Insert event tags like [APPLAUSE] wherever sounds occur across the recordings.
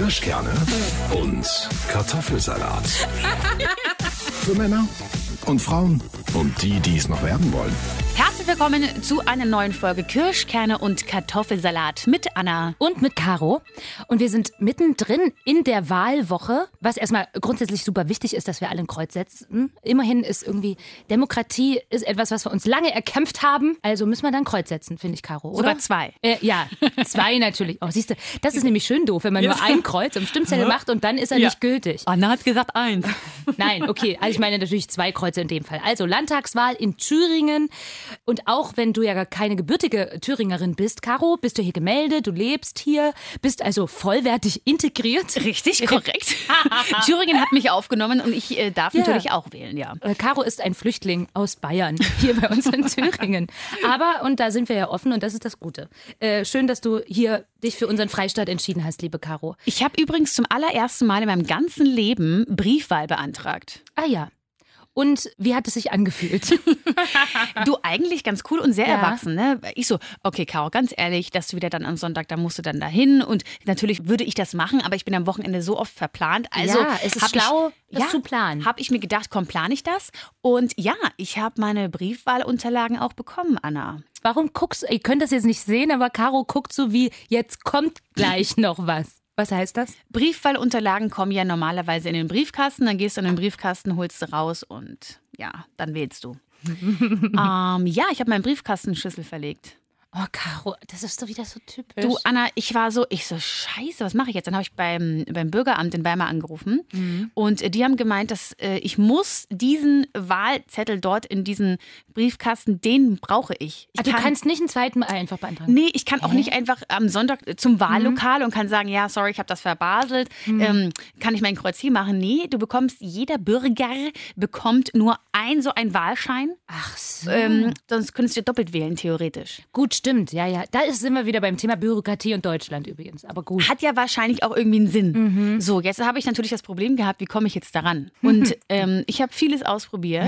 Kirschkerne und Kartoffelsalat. [LAUGHS] Für Männer und Frauen und die, die es noch werden wollen. Herzlich willkommen zu einer neuen Folge Kirschkerne und Kartoffelsalat mit Anna. und mit Caro. Und wir sind mittendrin in der Wahlwoche, was erstmal grundsätzlich super wichtig ist, dass wir alle ein Kreuz setzen. Immerhin ist irgendwie Demokratie ist etwas, was wir uns lange erkämpft haben. Also müssen wir dann Kreuz setzen, finde ich, Caro, oder? Sogar zwei. Äh, ja, zwei natürlich. Oh, siehst du, das ist nämlich schön doof, wenn man nur ein Kreuz im Stimmzettel macht und dann ist er Ja. nicht gültig. Anna hat gesagt eins. Nein, okay. Also ich meine natürlich zwei Kreuze in dem Fall. Also Landtagswahl in Thüringen. Und auch wenn du ja gar keine gebürtige Thüringerin bist, Caro, bist du hier gemeldet, du lebst hier, bist also vollwertig integriert. Richtig, [LAUGHS] korrekt. [LAUGHS] Thüringen hat mich aufgenommen und ich äh, darf Ja. natürlich auch wählen, ja. Äh, Caro ist ein Flüchtling aus Bayern, hier bei uns in [LAUGHS] Thüringen. Aber, und da sind wir ja offen und das ist das Gute. Äh, schön, dass du hier dich für unseren Freistaat entschieden hast, liebe Caro. Ich habe übrigens zum allerersten Mal in meinem ganzen Leben Briefwahl beantragt. Ah ja. Und wie hat es sich angefühlt? [LAUGHS] Du eigentlich ganz cool und sehr Ja. erwachsen, ne? Ich so, okay, Caro, ganz ehrlich, dass du wieder dann am Sonntag, da musst du dann dahin und natürlich würde ich das machen, aber ich bin am Wochenende so oft verplant. Also Ja, es ist schlau, ich, das zu planen. Habe ich mir gedacht, komm, plane ich das? Und ja, ich habe meine Briefwahlunterlagen auch bekommen, Anna. Warum guckst du, ihr könnt das jetzt nicht sehen, aber Caro guckt so wie, jetzt kommt gleich [LAUGHS] noch was. Was heißt das? Briefwahlunterlagen kommen ja normalerweise in den Briefkasten, dann gehst du in den Briefkasten, holst du raus und ja, dann wählst du. [LAUGHS] ähm, ja, ich habe meinen Briefkastenschlüssel verlegt. Oh, Caro, das ist doch wieder so typisch. Du, Anna, ich war so, ich so, scheiße, was mache ich jetzt? Dann habe ich beim, beim Bürgeramt in Weimar angerufen Mhm. und die haben gemeint, dass äh, ich muss diesen Wahlzettel dort in diesen Briefkasten, den brauche ich. ich ah, du kannst nicht einen zweiten Mal einfach beantragen. Nee, ich kann auch nicht einfach am Sonntag zum Mhm. Wahllokal und kann sagen, ja, sorry, ich habe das verbaselt. Ähm, kann ich mein Kreuz hier machen? Nee, du bekommst, jeder Bürger bekommt nur ein so ein Wahlschein. Ach so. Ähm, sonst könntest du doppelt wählen, theoretisch. Gut, stimmt. Ja, ja. Da sind wir wieder beim Thema Bürokratie und Deutschland übrigens. Aber gut. Hat ja wahrscheinlich auch irgendwie einen Sinn. Mhm. So, jetzt habe ich natürlich das Problem gehabt, wie komme ich jetzt daran? Und [LAUGHS] ähm, ich habe vieles ausprobiert.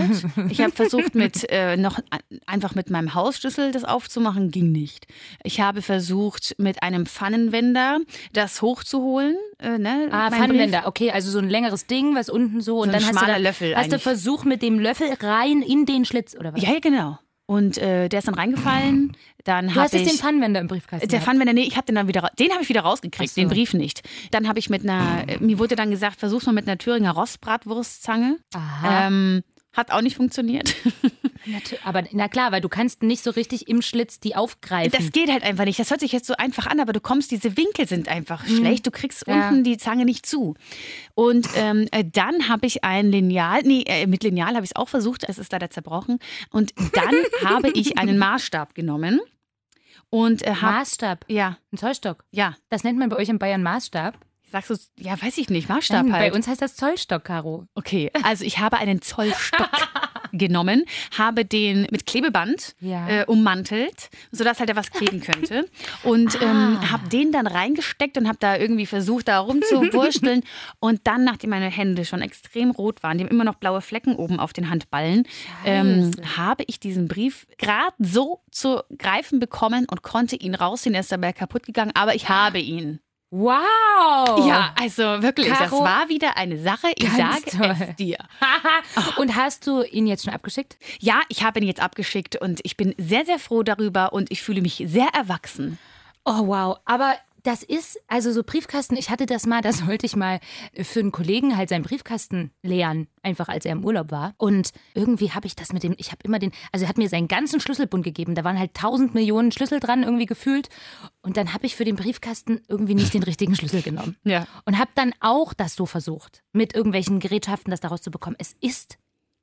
Ich habe versucht, mit äh, noch einfach mit meinem Hausschlüssel das aufzumachen, ging nicht. Ich habe versucht, mit einem Pfannenwender das hochzuholen. Äh, ne, Ah, Pfannenwender. Okay, also so ein längeres Ding, was unten so. und ein dann hast du, schmaler dann, Löffel hast du eigentlich. versucht mit dem Löffel rein in den Schlitz, oder was? Brief. Ja, genau. Und äh, der ist dann reingefallen. Dann du hast jetzt den ich Pfannenwender im Briefkasten. Der. Pfannenwender, nee, ich habe den dann wieder, den habe ich wieder rausgekriegt, so. den Brief nicht. Dann habe ich mit einer, äh, mir wurde dann gesagt, versuch's mal mit einer Thüringer Rostbratwurstzange. Aha. Ähm, hat auch nicht funktioniert. [LAUGHS] Aber na klar, weil du kannst nicht so richtig im Schlitz die aufgreifen. Das geht halt einfach nicht. Das hört sich jetzt so einfach an, aber du kommst, diese Winkel sind einfach schlecht. Du kriegst Mhm. Ja. unten die Zange nicht zu. Und ähm, äh, dann habe ich ein Lineal, nee, äh, mit Lineal habe ich es auch versucht, es ist leider zerbrochen. Und dann [LAUGHS] habe ich einen Maßstab genommen und äh, habe, Maßstab. ja, Ein Zollstock. ja, Das nennt man bei euch in Bayern Maßstab. sagst du, ja, weiß ich nicht, Maßstab Nein, halt. Bei uns heißt das Zollstock, Caro. Okay, also ich habe einen Zollstock [LAUGHS] genommen, habe den mit Klebeband Ja. äh, ummantelt, sodass halt da was kleben könnte. [LAUGHS] Und ähm, habe den dann reingesteckt und habe da irgendwie versucht, da rumzuwursteln. [LAUGHS] und dann, nachdem meine Hände schon extrem rot waren, die haben immer noch blaue Flecken oben auf den Handballen, ähm, habe ich diesen Brief gerade so zu greifen bekommen und konnte ihn rausziehen. Er ist dabei kaputt gegangen, aber ich habe ihn. Wow! Ja, also wirklich, das Caro, war wieder eine Sache. Ich sage toll. es dir. [LAUGHS] Und hast du ihn jetzt schon abgeschickt? Ja, ich habe ihn jetzt abgeschickt und ich bin sehr, sehr froh darüber und ich fühle mich sehr erwachsen. Oh, wow. Aber das ist, also so Briefkasten, ich hatte das mal, da sollte ich mal für einen Kollegen halt seinen Briefkasten leeren, einfach als er im Urlaub war. Und irgendwie habe ich das mit dem, ich habe immer den, also er hat mir seinen ganzen Schlüsselbund gegeben, da waren halt tausend Millionen Schlüssel dran, irgendwie gefühlt. Und dann habe ich für den Briefkasten irgendwie nicht den richtigen Schlüssel genommen. [LAUGHS] Ja. Und habe dann auch das so versucht, mit irgendwelchen Gerätschaften das daraus zu bekommen. Es ist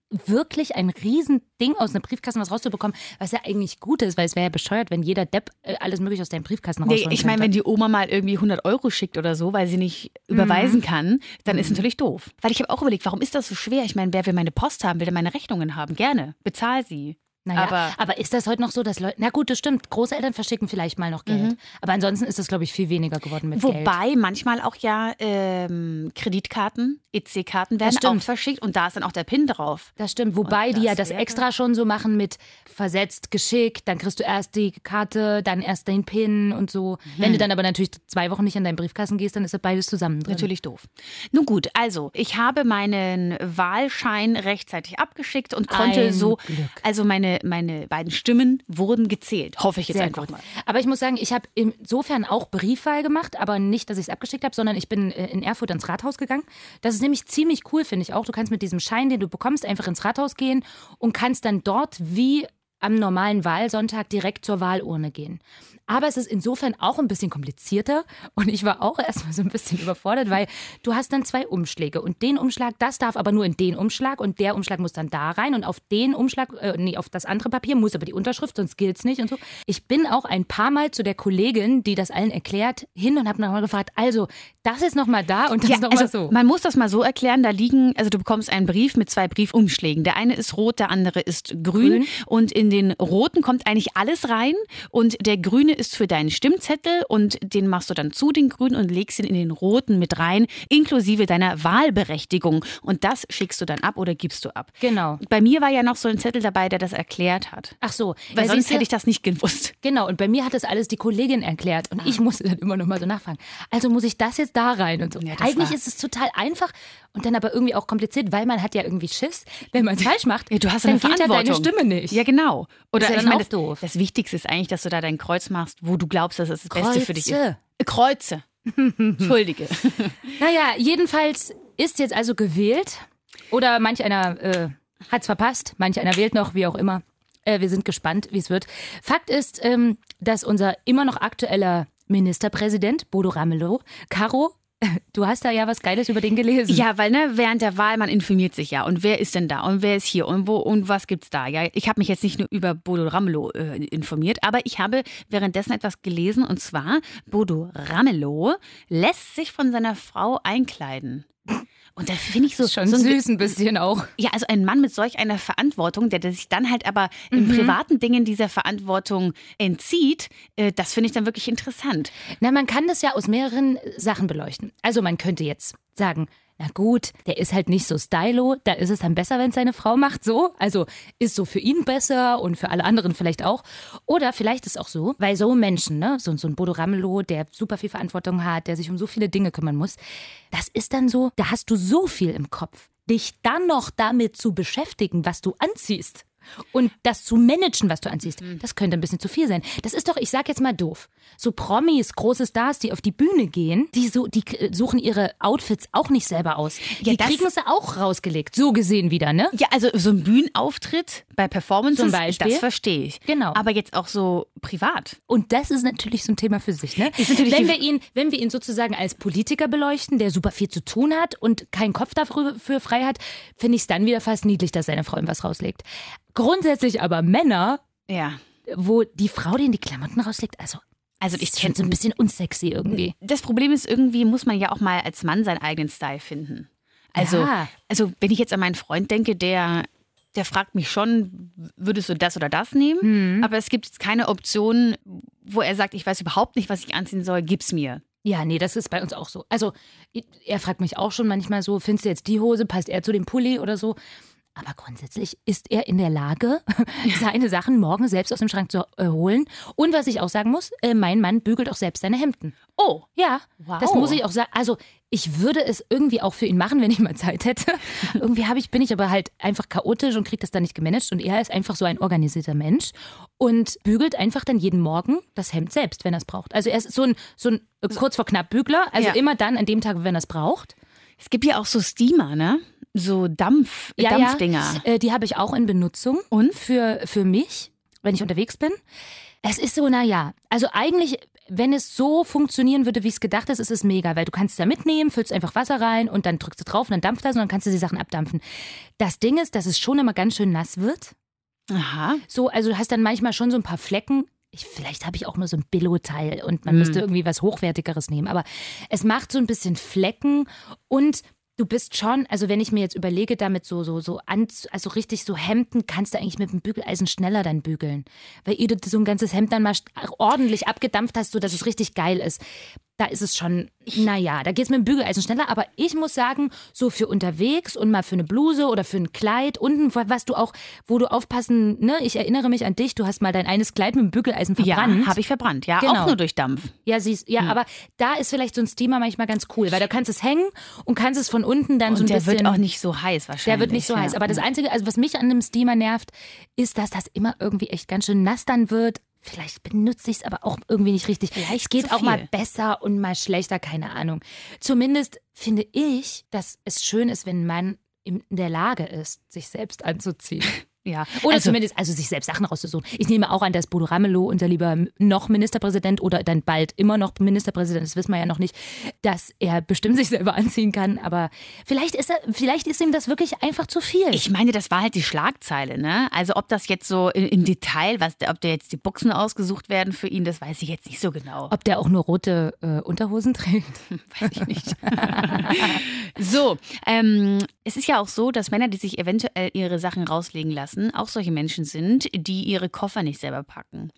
wirklich ein Riesending aus einem Briefkasten was rauszubekommen, was ja eigentlich gut ist, weil es wäre ja bescheuert, wenn jeder Depp äh, alles mögliche aus deinem Briefkasten Nee, rausholen ich meine, wenn die Oma mal irgendwie 100 Euro schickt oder so, weil sie nicht überweisen kann, dann ist natürlich doof. Weil ich habe auch überlegt, warum ist das so schwer? Ich meine, wer will meine Post haben, will der meine Rechnungen haben? Gerne. Bezahl sie. Naja, aber, aber, ist das heute noch so, dass Leute. Na gut, das stimmt. Großeltern verschicken vielleicht mal noch Geld. Aber ansonsten ist das, glaube ich, viel weniger geworden mit Geld. wobei manchmal auch ja ähm, Kreditkarten, EC-Karten werden auch verschickt und da ist dann auch der PIN drauf. Das stimmt. Wobei Und die ja das das extra schon so machen mit versetzt, geschickt, dann kriegst du erst die Karte, dann erst den PIN und so. Wenn du dann aber natürlich zwei Wochen nicht an deinen Briefkasten gehst, dann ist das beides zusammen drin. Natürlich doof. Nun gut, also ich habe meinen Wahlschein rechtzeitig abgeschickt und konnte Ein so, Glück. also meine, meine beiden Stimmen wurden gezählt. Hoffe ich jetzt Sehr einfach gut. mal. Aber ich muss sagen, ich habe insofern auch Briefwahl gemacht, aber nicht, dass ich es abgeschickt habe, sondern ich bin äh, in Erfurt ans Rathaus gegangen. Das ist nämlich ziemlich cool, finde ich auch. Du kannst mit diesem Schein, den du bekommst, einfach ins Rathaus gehen und kannst dann dort wie am normalen Wahlsonntag direkt zur Wahlurne gehen. Aber es ist insofern auch ein bisschen komplizierter und ich war auch erstmal so ein bisschen [LAUGHS] überfordert, weil du hast dann zwei Umschläge und den Umschlag, das darf aber nur in den Umschlag und der Umschlag muss dann da rein und auf den Umschlag, äh, nee, auf das andere Papier muss aber die Unterschrift, sonst gilt's nicht und so. Ich bin auch ein paar Mal zu der Kollegin, die das allen erklärt, hin und habe nochmal gefragt, also das ist nochmal da und das ist nochmal also so. man muss das mal so erklären, da liegen, also du bekommst einen Brief mit zwei Briefumschlägen. Der eine ist rot, der andere ist grün. Grün. Und in den roten kommt eigentlich alles rein und der grüne ist für deinen Stimmzettel und den machst du dann zu, den grünen, und legst ihn in den roten mit rein, inklusive deiner Wahlberechtigung. Und das schickst du dann ab oder gibst du ab. Genau. Bei mir war ja noch so ein Zettel dabei, der das erklärt hat. Ach so, Weil Ja, sonst hätte ich das nicht gewusst. Genau, und bei mir hat das alles die Kollegin erklärt und ich musste dann immer noch mal so nachfragen. Also muss ich das jetzt da rein und so. Ja, das Eigentlich war- ist es total einfach und dann aber irgendwie auch kompliziert, weil man hat ja irgendwie Schiss, wenn man es falsch macht. Ja, du hast dann eine ja Verantwortung. deine Stimme nicht. Ja, genau. Oder Ist ja ich meine, doof. das Wichtigste ist eigentlich, dass du da dein Kreuz machst, wo du glaubst, dass es das Beste für dich ist. Kreuze. Äh, Kreuze. [LAUGHS] Entschuldige. [LAUGHS] Naja, jedenfalls ist jetzt also gewählt oder manch einer äh, hat es verpasst, manch einer wählt noch, wie auch immer. Äh, wir sind gespannt, wie es wird. Fakt ist, ähm, dass unser immer noch aktueller Ministerpräsident Bodo Ramelow, Caro, [LAUGHS] du hast da ja was Geiles über den gelesen. Ja, weil ne, während der Wahl, man informiert sich ja. Und wer ist denn da? Und wer ist hier? Und wo und was gibt's da? Ja, ich habe mich jetzt nicht nur über Bodo Ramelow äh, informiert, aber ich habe währenddessen etwas gelesen und zwar Bodo Ramelow lässt sich von seiner Frau einkleiden. Und da finde ich so Schon so süß ein bisschen auch. Ja, also ein Mann mit solch einer Verantwortung, der, der sich dann halt aber in Mhm. privaten Dingen dieser Verantwortung entzieht, äh, das finde ich dann wirklich interessant. Na, man kann das ja aus mehreren Sachen beleuchten. Also man könnte jetzt sagen, na gut, der ist halt nicht so stylo, da ist es dann besser, wenn es seine Frau macht, so. Also ist so für ihn besser und für alle anderen vielleicht auch. Oder vielleicht ist auch so, weil so Menschen, ne, so, so ein Bodo Ramelow, der super viel Verantwortung hat, der sich um so viele Dinge kümmern muss, das ist dann so, da hast du so viel im Kopf, dich dann noch damit zu beschäftigen, was du anziehst. Und das zu managen, was du anziehst, das könnte ein bisschen zu viel sein. Das ist doch, ich sag jetzt mal doof. So Promis, große Stars, die auf die Bühne gehen, die, so, die k- suchen ihre Outfits auch nicht selber aus. Ja, die das- kriegen sie auch rausgelegt. So gesehen wieder, ne? Ja, also so ein Bühnenauftritt bei Performances, Zum Beispiel. das verstehe ich. Genau. Aber jetzt auch so privat. Und das ist natürlich so ein Thema für sich, ne? Ist natürlich Wenn wir ihn, wenn wir ihn sozusagen als Politiker beleuchten, der super viel zu tun hat und keinen Kopf dafür für frei hat, finde ich es dann wieder fast niedlich, dass seine Frau ihm was rauslegt. Grundsätzlich aber Männer, Ja. wo die Frau denen die Klamotten rauslegt, also Also ich schon so ein bisschen unsexy irgendwie. Das Problem ist, irgendwie muss man ja auch mal als Mann seinen eigenen Style finden. Also, Ja. also wenn ich jetzt an meinen Freund denke, der, der fragt mich schon, würdest du das oder das nehmen? Mhm. Aber es gibt jetzt keine Option, wo er sagt, ich weiß überhaupt nicht, was ich anziehen soll, gib's mir. Ja, nee, das ist bei uns auch so. Also, er fragt mich auch schon manchmal so, findest du jetzt die Hose, passt er zu dem Pulli oder so? Aber grundsätzlich ist er in der Lage, [LAUGHS] seine Sachen morgen selbst aus dem Schrank zu äh, holen. Und was ich auch sagen muss, äh, mein Mann bügelt auch selbst seine Hemden. Oh, Ja, Wow. das muss ich auch sagen. Also, ich würde es irgendwie auch für ihn machen, [LAUGHS] wenn ich mal Zeit hätte. [LAUGHS] irgendwie habe ich, bin ich aber halt einfach chaotisch und kriege das dann nicht gemanagt. Und er ist einfach so ein organisierter Mensch und bügelt einfach dann jeden Morgen das Hemd selbst, wenn er es braucht. Also, er ist so ein, so ein äh, kurz vor knapp Bügler. Also Ja. immer dann an dem Tag, wenn er es braucht. es gibt ja auch so Steamer, ne? So Dampf, Dampfdinger. Ja, äh, die habe ich auch in Benutzung. Und? Für, für mich, wenn ich unterwegs bin. Es ist so, naja, also eigentlich, wenn es so funktionieren würde, wie es gedacht ist, ist es mega, weil du kannst es da mitnehmen, füllst einfach Wasser rein und dann drückst du drauf und dann dampft das und dann kannst du die Sachen abdampfen. Das Ding ist, dass es schon immer ganz schön nass wird. Aha. So, also du hast dann manchmal schon so ein paar Flecken. Ich, vielleicht habe ich auch nur so ein Billo-Teil und man müsste irgendwie was Hochwertigeres nehmen. Aber es macht so ein bisschen Flecken und du bist schon, also wenn ich mir jetzt überlege, damit so, so, so, an, also richtig so Hemden kannst du eigentlich mit dem Bügeleisen schneller dann bügeln. Weil ihr so ein ganzes Hemd dann mal ordentlich abgedampft hast, sodass es richtig geil ist da ist es schon, naja, da geht es mit dem Bügeleisen schneller. Aber ich muss sagen, so für unterwegs und mal für eine Bluse oder für ein Kleid unten, was du auch, wo du aufpassen, ne, ich erinnere mich an dich, du hast mal dein eines Kleid mit dem Bügeleisen verbrannt. Ja, habe ich verbrannt, ja, genau. auch nur durch Dampf. Ja, siehst, ja, hm. aber da ist vielleicht so ein Steamer manchmal ganz cool, weil da kannst es hängen und kannst es von unten dann und so ein der bisschen. Der wird auch nicht so heiß wahrscheinlich. Der wird nicht so ja. heiß. Aber das Einzige, also was mich an dem Steamer nervt, ist, dass das immer irgendwie echt ganz schön nass dann wird Vielleicht benutze ich es aber auch irgendwie nicht richtig. Vielleicht es geht auch mal besser und mal schlechter, keine Ahnung. Zumindest finde ich, dass es schön ist, wenn man in der Lage ist, sich selbst anzuziehen. [LAUGHS] Ja. Oder also, zumindest, also sich selbst Sachen rauszusuchen. Ich nehme auch an, dass Bodo Ramelow, unser lieber noch Ministerpräsident oder dann bald immer noch Ministerpräsident, das wissen wir ja noch nicht, dass er bestimmt sich selber [LAUGHS] anziehen kann. Aber vielleicht ist, er, vielleicht ist ihm das wirklich einfach zu viel. Ich meine, das war halt die Schlagzeile, ne? Also ob das jetzt so im Detail, was, ob der jetzt die Buchsen ausgesucht werden für ihn, das weiß ich jetzt nicht so genau. Ob der auch nur rote äh, Unterhosen trägt? [LAUGHS] weiß ich nicht. [LAUGHS] so, ähm, es ist ja auch so, dass Männer, die sich eventuell ihre Sachen rauslegen lassen, lassen, auch solche Menschen sind, die ihre Koffer nicht selber packen.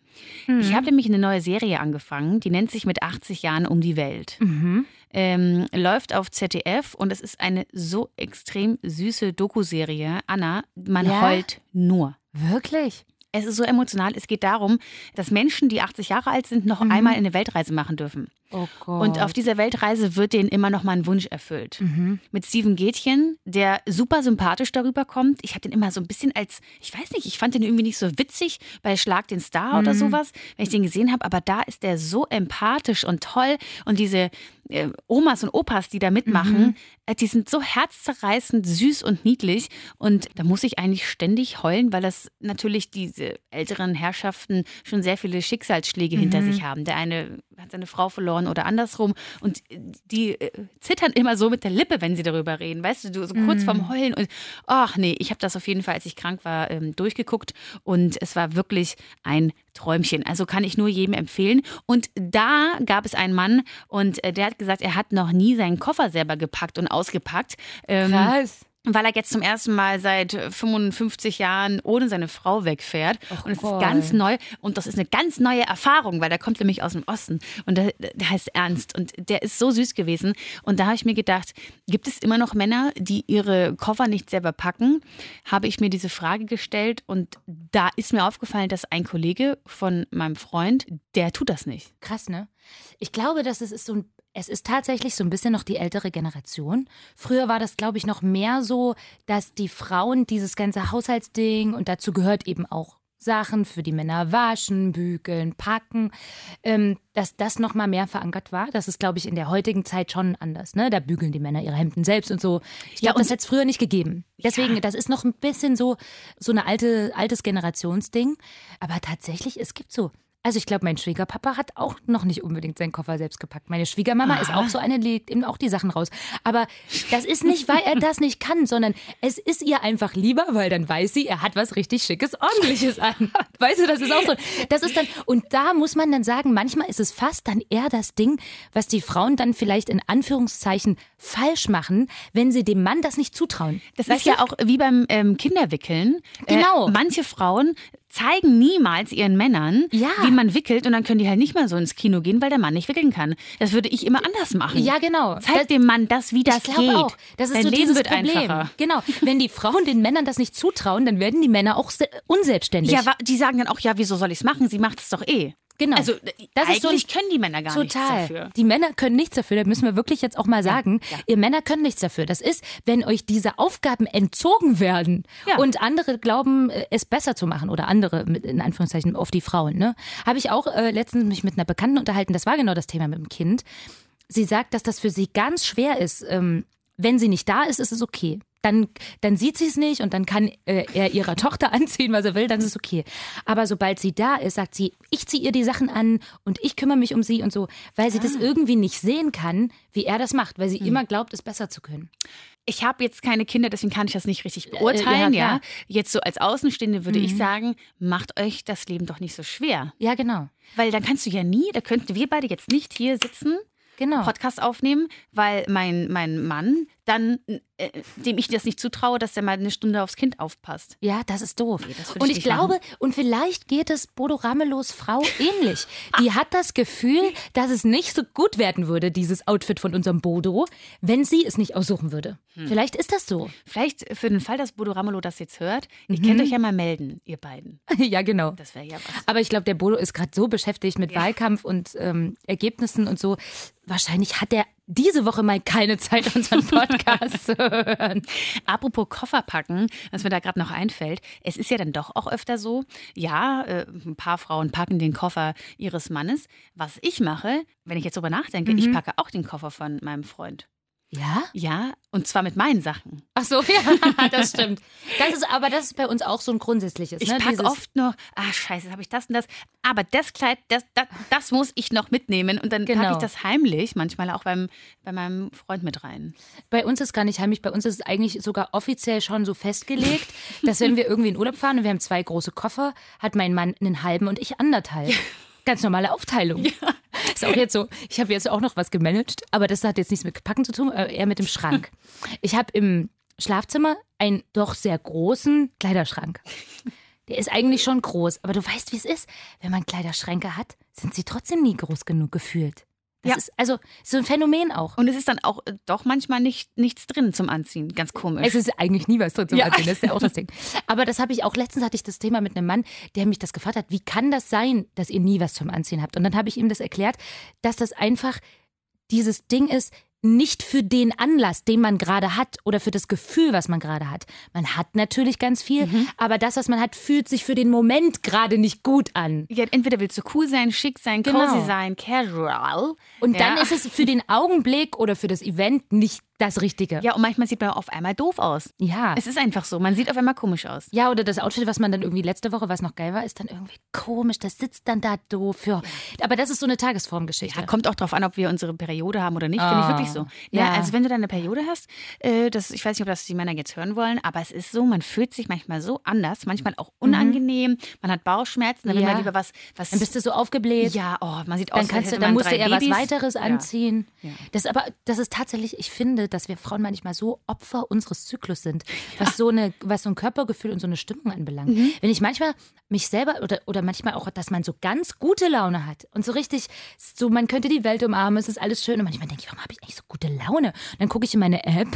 Mhm. Ich habe nämlich eine neue Serie angefangen, die nennt sich mit 80 Jahren um die Welt. Mhm. Ähm, läuft auf ZDF und es ist eine so extrem süße Doku-Serie. Anna, man ja? heult nur. Wirklich? Es ist so emotional. Es geht darum, dass Menschen, die 80 Jahre alt sind, noch mhm. einmal eine Weltreise machen dürfen. Oh. Und auf dieser Weltreise wird denen immer noch mal ein Wunsch erfüllt. Mhm. Mit Steven Gätchen, der super sympathisch darüber kommt. Ich habe den immer so ein bisschen als, ich weiß nicht, ich fand den irgendwie nicht so witzig bei Schlag den Star mhm. oder sowas, wenn ich den gesehen habe. Aber da ist der so empathisch und toll. Und diese äh, Omas und Opas, die da mitmachen, mhm. äh, die sind so herzzerreißend, süß und niedlich. Und da muss ich eigentlich ständig heulen, weil das natürlich diese älteren Herrschaften schon sehr viele Schicksalsschläge hinter mhm. sich haben. Der eine hat seine Frau verloren oder andersrum. Und die äh, zittern immer so mit der Lippe, wenn sie darüber reden. Weißt du, so kurz mm. vorm Heulen. Und ach nee, ich habe das auf jeden Fall, als ich krank war, ähm, durchgeguckt. Und es war wirklich ein Träumchen. Also kann ich nur jedem empfehlen. Und da gab es einen Mann und äh, der hat gesagt, er hat noch nie seinen Koffer selber gepackt und ausgepackt. Ähm, Krass weil er jetzt zum ersten Mal seit 55 Jahren ohne seine Frau wegfährt. Och, und es ist ganz neu. Und das ist eine ganz neue Erfahrung, weil der kommt nämlich aus dem Osten. Und der, der heißt Ernst. Und der ist so süß gewesen. Und da habe ich mir gedacht, gibt es immer noch Männer, die ihre Koffer nicht selber packen? Habe ich mir diese Frage gestellt. Und da ist mir aufgefallen, dass ein Kollege von meinem Freund, der tut das nicht. Krass, ne? Ich glaube, dass es ist so ein es ist tatsächlich so ein bisschen noch die ältere Generation. Früher war das, glaube ich, noch mehr so, dass die Frauen dieses ganze Haushaltsding und dazu gehört eben auch Sachen für die Männer waschen, bügeln, packen, ähm, dass das noch mal mehr verankert war. Das ist, glaube ich, in der heutigen Zeit schon anders. Ne? Da bügeln die Männer ihre Hemden selbst und so. Ich glaube, ja, das hätte es früher nicht gegeben. Deswegen, ja. das ist noch ein bisschen so so eine alte altes Generationsding. Aber tatsächlich, es gibt so also ich glaube, mein Schwiegerpapa hat auch noch nicht unbedingt seinen Koffer selbst gepackt. Meine Schwiegermama Aha. ist auch so eine, legt eben auch die Sachen raus. Aber das ist nicht, weil er das nicht kann, sondern es ist ihr einfach lieber, weil dann weiß sie, er hat was richtig Schickes, Ordentliches an. Weißt du, das ist auch so. Das ist dann, und da muss man dann sagen, manchmal ist es fast dann eher das Ding, was die Frauen dann vielleicht in Anführungszeichen falsch machen, wenn sie dem Mann das nicht zutrauen. Das weißt ist ja auch wie beim ähm, Kinderwickeln. Genau. Äh, manche Frauen zeigen niemals ihren Männern, ja. wie man wickelt und dann können die halt nicht mal so ins Kino gehen, weil der Mann nicht wickeln kann. Das würde ich immer anders machen. Ja, genau. Zeig das, dem Mann das, wie das ich geht. Auch. Das ist Dein so Leben dieses wird Problem. Einfacher. Genau. Wenn die Frauen den Männern das nicht zutrauen, dann werden die Männer auch unselbstständig. Ja, die sagen dann auch, ja, wieso soll ich es machen? Sie macht es doch eh. Genau. Also das eigentlich ist so können die Männer gar total. nichts dafür. Die Männer können nichts dafür, da müssen wir wirklich jetzt auch mal sagen. Ja, ja. Ihr Männer können nichts dafür. Das ist, wenn euch diese Aufgaben entzogen werden ja. und andere glauben, äh, es besser zu machen oder andere, in Anführungszeichen, auf die Frauen. Ne? Habe ich auch äh, letztens mich mit einer Bekannten unterhalten, das war genau das Thema mit dem Kind. Sie sagt, dass das für sie ganz schwer ist. Ähm, wenn sie nicht da ist, ist es okay dann, dann sieht sie es nicht und dann kann äh, er ihrer [LAUGHS] Tochter anziehen, was er will, dann ist es okay. Aber sobald sie da ist, sagt sie, ich ziehe ihr die Sachen an und ich kümmere mich um sie und so, weil sie ah. das irgendwie nicht sehen kann, wie er das macht, weil sie hm. immer glaubt, es besser zu können. Ich habe jetzt keine Kinder, deswegen kann ich das nicht richtig beurteilen. Äh, ja, ja, Jetzt so als Außenstehende würde mhm. ich sagen, macht euch das Leben doch nicht so schwer. Ja, genau. Weil dann kannst du ja nie, da könnten wir beide jetzt nicht hier sitzen genau. Podcast aufnehmen, weil mein, mein Mann dann, äh, dem ich das nicht zutraue, dass der mal eine Stunde aufs Kind aufpasst. Ja, das ist doof. Nee, das und ich ich glaube, machen. und vielleicht geht es Bodo Ramelows Frau [LAUGHS] ähnlich. Die hat das Gefühl, dass es nicht so gut werden würde, dieses Outfit von unserem Bodo, wenn sie es nicht aussuchen würde. Hm. Vielleicht ist das so. Vielleicht für den Fall, dass Bodo Ramelow das jetzt hört, ihr Mhm. könnt euch ja mal melden, ihr beiden. [LAUGHS] ja, genau. Das wäre ja was. Aber ich glaube, der Bodo ist gerade so beschäftigt mit Wahlkampf und ähm, Ergebnissen und so. Wahrscheinlich hat er diese Woche mal keine Zeit, unseren Podcast zu hören. Apropos Koffer packen, was mir da gerade noch einfällt, es ist ja dann doch auch öfter so, ja, äh, ein paar Frauen packen den Koffer ihres Mannes. Was ich mache, wenn ich jetzt drüber nachdenke, Mhm. ich packe auch den Koffer von meinem Freund. Ja? Ja, und zwar mit meinen Sachen. Ach so, [LAUGHS] ja, das [LAUGHS] stimmt. Das ist, aber das ist bei uns auch so ein grundsätzliches. Ich ne? packe Dieses- oft nur, ah scheiße, habe ich das und das. Aber das Kleid, das, das, das muss ich noch mitnehmen. Und dann packe Genau. ich das heimlich, manchmal auch beim, bei meinem Freund mit rein. Bei uns ist gar nicht heimlich, bei uns ist es eigentlich sogar offiziell schon so festgelegt, [LAUGHS] dass wenn wir irgendwie in Urlaub fahren und wir haben zwei große Koffer, hat mein Mann einen halben und ich anderthalb. Ganz normale Aufteilung. Ist auch jetzt so, ich habe jetzt auch noch was gemanagt, aber das hat jetzt nichts mit Packen zu tun, äh, eher mit dem Schrank. [LAUGHS] Ich habe im Schlafzimmer einen doch sehr großen Kleiderschrank. Der ist eigentlich schon groß, aber du weißt, wie es ist. Wenn man Kleiderschränke hat, sind sie trotzdem nie groß genug gefühlt. Das Ja. ist also so ein Phänomen auch. Und es ist dann auch äh, doch manchmal nicht, nichts drin zum Anziehen. Ganz komisch. Es ist eigentlich nie was drin zum Ja. Anziehen, das ist ja auch das [LAUGHS] Ding. Aber das habe ich auch, letztens hatte ich das Thema mit einem Mann, der mich das gefragt hat, wie kann das sein, dass ihr nie was zum Anziehen habt? Und dann habe ich ihm das erklärt, dass das einfach dieses Ding ist, nicht für den Anlass, den man gerade hat oder für das Gefühl, was man gerade hat. Man hat natürlich ganz viel, Mhm. aber das, was man hat, fühlt sich für den Moment gerade nicht gut an. ja, entweder willst du cool sein, schick sein, Genau. cozy sein, casual. Und dann ja. ist es für den Augenblick oder für das Event nicht das Richtige. Ja, und manchmal sieht man auf einmal doof aus. Ja. Es ist einfach so. Man sieht auf einmal komisch aus. Ja, oder das Outfit, was man dann irgendwie letzte Woche, was noch geil war, ist dann irgendwie komisch. Das sitzt dann da doof. Ja. Aber das ist so eine Tagesformgeschichte. Ja, kommt auch drauf an, ob wir unsere Periode haben oder nicht. Finde ich wirklich so. Ja, Ja. also wenn du deine Periode hast, äh, das, ich weiß nicht, ob das die Männer jetzt hören wollen, aber es ist so, man fühlt sich manchmal so anders, manchmal auch unangenehm. Man hat Bauchschmerzen, dann will Mhm. Ja. man lieber was, was. Dann bist du so aufgebläht. ja, oh, man sieht aus, Dann kannst du, dann musst du eher was Babys. weiteres Ja. anziehen. Das aber, das ist tatsächlich, ich finde, dass wir Frauen manchmal so Opfer unseres Zyklus sind, was so eine, was so ein Körpergefühl und so eine Stimmung anbelangt. Mhm. Wenn ich manchmal mich selber oder, oder manchmal auch, dass man so ganz gute Laune hat und so richtig, so man könnte die Welt umarmen, es ist alles schön und manchmal denke ich, warum habe ich eigentlich so gute Laune? Und dann gucke ich in meine App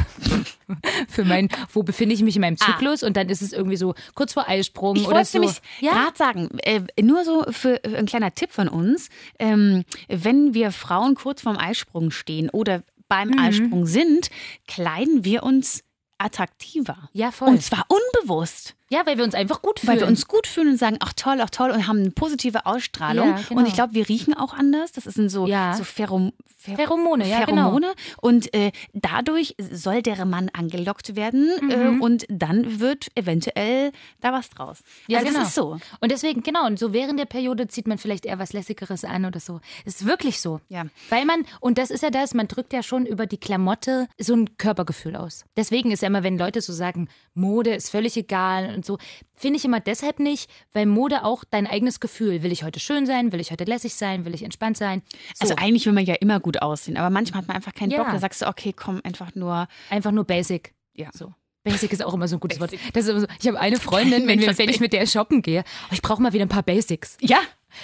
[LAUGHS] für mein, wo befinde ich mich in meinem Zyklus und dann ist es irgendwie so kurz vor Eisprung Ah. Ich oder wollte so. nämlich ja, gerade sagen, äh, nur so für äh, ein kleiner Tipp von uns, ähm, wenn wir Frauen kurz vorm Eisprung stehen oder beim Mhm. Eisprung sind, kleiden wir uns attraktiver. ja, voll. Und zwar unbewusst. Ja, weil wir uns einfach gut fühlen. Weil wir uns gut fühlen und sagen, ach toll, ach toll und haben eine positive Ausstrahlung. Ja, genau. Und ich glaube, wir riechen auch anders. Das sind so, Ja. so Pherom Pher Pheromone, ja, genau. Pheromone. Und äh, dadurch soll der Mann angelockt werden äh, und dann wird eventuell da was draus. Mhm. Ja, also genau. das ist so. Und deswegen, genau, und so während der Periode zieht man vielleicht eher was Lässigeres an oder so. Ist wirklich so. Ja. Weil man, und das ist ja das, man drückt ja schon über die Klamotte so ein Körpergefühl aus. Deswegen ist ja immer, wenn Leute so sagen, Mode ist völlig egal und so, finde ich immer deshalb nicht, weil Mode auch dein eigenes Gefühl, will ich heute schön sein, will ich heute lässig sein, will ich entspannt sein. So, Also eigentlich will man ja immer gut aussehen, aber manchmal hat man einfach keinen Ja. Bock. Da sagst du, okay, komm, einfach nur. einfach nur basic. Ja. So. Basic ist auch immer so ein gutes Wort. Das ist immer so, ich habe eine Freundin, [LAUGHS] wenn, wir, wenn ich mit der shoppen gehe, oh, ich brauche mal wieder ein paar Basics. Ja.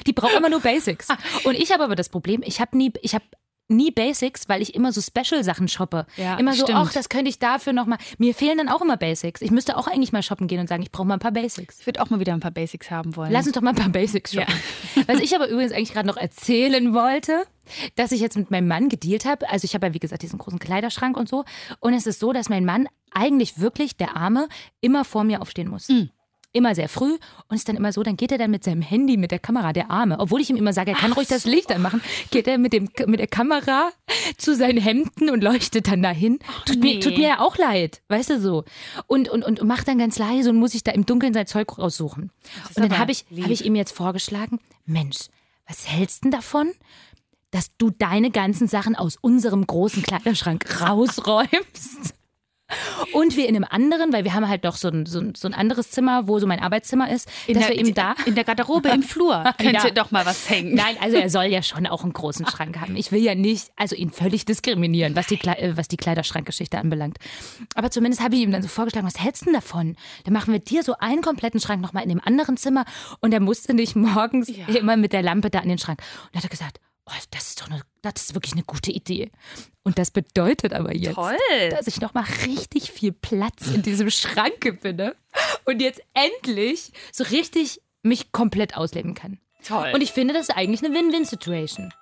Die braucht immer nur Basics. [LAUGHS] Und ich habe aber das Problem, ich habe nie, ich habe nie Basics, weil ich immer so Special-Sachen shoppe. Ja, immer so, ach, das könnte ich dafür nochmal. Mir fehlen dann auch immer Basics. Ich müsste auch eigentlich mal shoppen gehen und sagen, ich brauche mal ein paar Basics. Ich würde auch mal wieder ein paar Basics haben wollen. Lass uns doch mal ein paar Basics shoppen. Was ich aber übrigens eigentlich gerade noch erzählen wollte, dass ich jetzt mit meinem Mann gedealt habe. Also ich habe ja, wie gesagt, diesen großen Kleiderschrank und so. Und es ist so, dass mein Mann eigentlich wirklich, der Arme, immer vor mir aufstehen muss. Immer sehr früh und ist dann immer so, dann geht er dann mit seinem Handy, mit der Kamera, der Arme, obwohl ich ihm immer sage, er kann ruhig das Licht anmachen, geht er mit, dem, mit der Kamera zu seinen Hemden und leuchtet dann dahin. Tut, nee. mir, tut mir ja auch leid, weißt du so. Und, und, und macht dann ganz leise und muss sich da im Dunkeln sein Zeug raussuchen. Und dann habe ich, lieb. hab ich ihm jetzt vorgeschlagen, Mensch, was hältst du denn davon, dass du deine ganzen Sachen aus unserem großen Kleiderschrank rausräumst? Und wir in einem anderen, weil wir haben halt doch so ein, so ein, so ein anderes Zimmer, wo so mein Arbeitszimmer ist, In dass der, wir eben da. in der Garderobe im Flur [LAUGHS] könnte Ja. doch mal was hängen. Nein, also er soll ja schon auch einen großen Schrank haben. Ich will ja nicht, also ihn völlig diskriminieren, was die, Kle äh, was die Kleiderschrankgeschichte anbelangt. Aber zumindest habe ich ihm dann so vorgeschlagen, was hältst du denn davon? Dann machen wir dir so einen kompletten Schrank nochmal in dem anderen Zimmer und er musste nicht morgens Ja. immer mit der Lampe da an den Schrank. Und da hat er gesagt, oh, das ist doch eine, das ist wirklich eine gute Idee. Und das bedeutet aber jetzt, Toll. dass ich nochmal richtig viel Platz in diesem Schrank gewinne und jetzt endlich so richtig mich komplett ausleben kann. Toll. Und ich finde, das ist eigentlich eine Win-Win-Situation.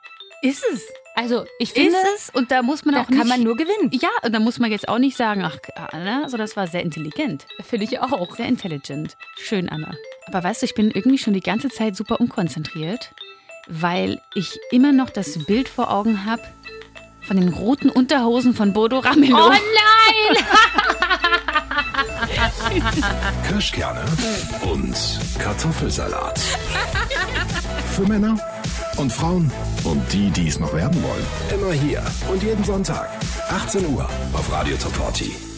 ist es? Also, ich finde, Ist es? Und da muss man da auch nicht, kann man nur gewinnen. Ja, und da muss man jetzt auch nicht sagen, ach, Anna, so das war sehr intelligent. Finde ich auch. Sehr intelligent. Schön, Anna. Aber weißt du, ich bin irgendwie schon die ganze Zeit super unkonzentriert, weil ich immer noch das Bild vor Augen habe von den roten Unterhosen von Bodo Ramelow. Oh nein! [LAUGHS] Kirschkerne und Kartoffelsalat. Für Männer und Frauen und die, die es noch werden wollen. Immer hier und jeden Sonntag. 18 Uhr auf Radio Top 40.